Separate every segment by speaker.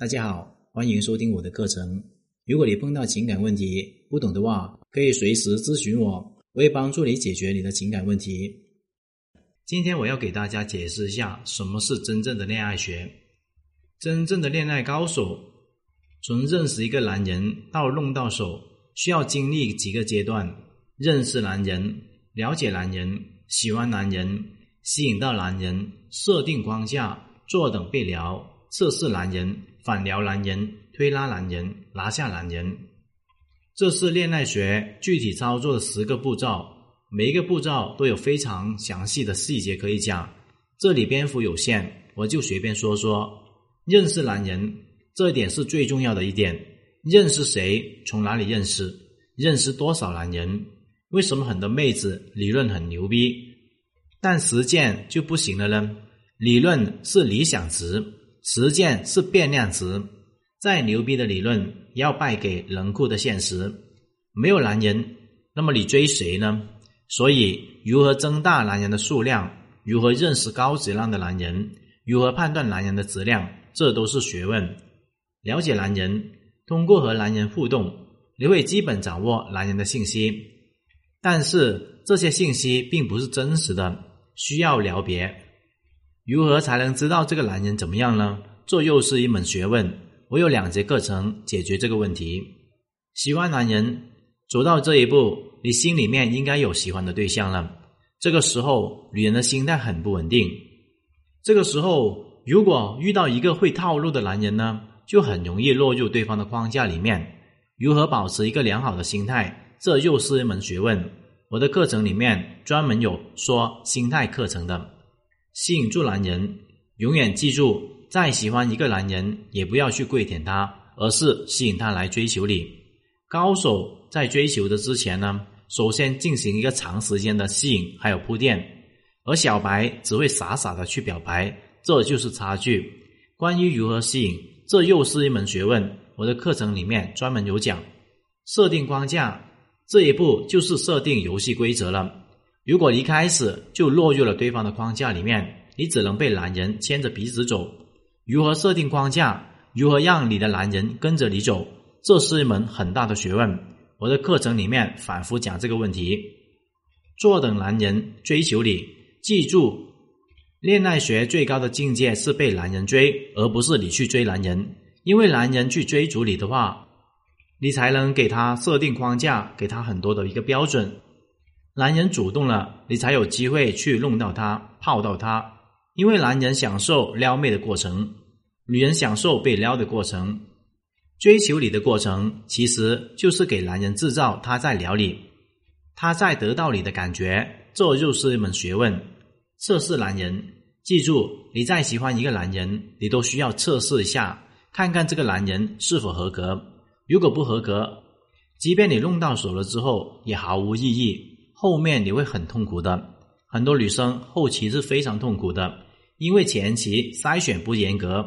Speaker 1: 大家好，欢迎收听我的课程。如果你碰到情感问题不懂的话，可以随时咨询我，我会帮助你解决你的情感问题。今天我要给大家解释一下什么是真正的恋爱学。真正的恋爱高手，从认识一个男人到弄到手，需要经历几个阶段：认识男人、了解男人、喜欢男人、吸引到男人、设定框架、坐等被撩、测试男人。反撩男人、推拉男人、拿下男人，这是恋爱学具体操作的十个步骤。每一个步骤都有非常详细的细节可以讲，这里篇幅有限，我就随便说说。认识男人，这一点是最重要的一点。认识谁？从哪里认识？认识多少男人？为什么很多妹子理论很牛逼，但实践就不行了呢？理论是理想值。实践是变量值，再牛逼的理论要败给冷酷的现实。没有男人，那么你追谁呢？所以，如何增大男人的数量，如何认识高质量的男人，如何判断男人的质量，这都是学问。了解男人，通过和男人互动，你会基本掌握男人的信息。但是这些信息并不是真实的，需要了别。如何才能知道这个男人怎么样呢？这又是一门学问。我有两节课程解决这个问题。喜欢男人，走到这一步，你心里面应该有喜欢的对象了。这个时候，女人的心态很不稳定。这个时候，如果遇到一个会套路的男人呢，就很容易落入对方的框架里面。如何保持一个良好的心态，这又是一门学问。我的课程里面专门有说心态课程的。吸引住男人，永远记住，再喜欢一个男人，也不要去跪舔他，而是吸引他来追求你。高手在追求的之前呢，首先进行一个长时间的吸引，还有铺垫。而小白只会傻傻的去表白，这就是差距。关于如何吸引，这又是一门学问。我的课程里面专门有讲。设定框架，这一步就是设定游戏规则了。如果一开始就落入了对方的框架里面，你只能被男人牵着鼻子走。如何设定框架？如何让你的男人跟着你走？这是一门很大的学问。我的课程里面反复讲这个问题。坐等男人追求你，记住，恋爱学最高的境界是被男人追，而不是你去追男人。因为男人去追逐你的话，你才能给他设定框架，给他很多的一个标准。男人主动了，你才有机会去弄到他、泡到他。因为男人享受撩妹的过程，女人享受被撩的过程。追求你的过程，其实就是给男人制造他在撩你，他在得到你的感觉。这就是一门学问。测试男人，记住，你再喜欢一个男人，你都需要测试一下，看看这个男人是否合格。如果不合格，即便你弄到手了之后，也毫无意义。后面你会很痛苦的，很多女生后期是非常痛苦的，因为前期筛选不严格，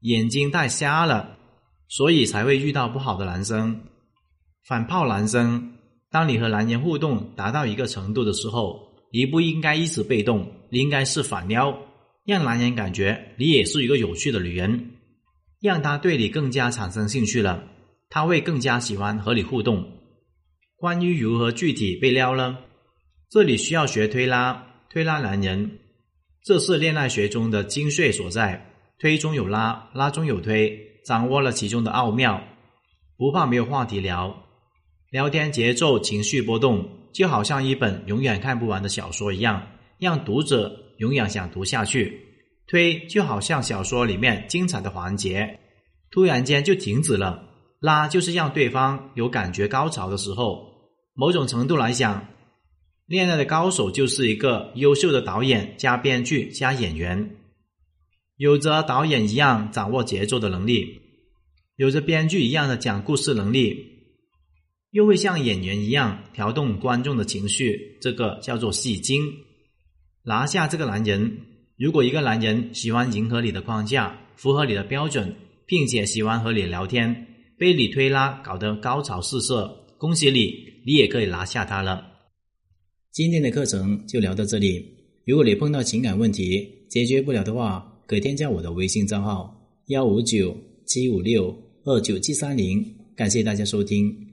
Speaker 1: 眼睛太瞎了，所以才会遇到不好的男生。反炮男生，当你和男人互动达到一个程度的时候，你不应该一直被动，你应该是反撩，让男人感觉你也是一个有趣的女人，让他对你更加产生兴趣了，他会更加喜欢和你互动。关于如何具体被撩呢？这里需要学推拉，推拉男人，这是恋爱学中的精髓所在。推中有拉，拉中有推，掌握了其中的奥妙，不怕没有话题聊。聊天节奏、情绪波动，就好像一本永远看不完的小说一样，让读者永远想读下去。推就好像小说里面精彩的环节，突然间就停止了。拉就是让对方有感觉高潮的时候，某种程度来讲，恋爱的高手就是一个优秀的导演加编剧加演员，有着导演一样掌握节奏的能力，有着编剧一样的讲故事能力，又会像演员一样调动观众的情绪，这个叫做戏精。拿下这个男人，如果一个男人喜欢迎合你的框架，符合你的标准，并且喜欢和你聊天。被你推拉搞得高潮四射，恭喜你，你也可以拿下他了。今天的课程就聊到这里。如果你碰到情感问题解决不了的话，可以添加我的微信账号幺五九七五六二九七三零。感谢大家收听。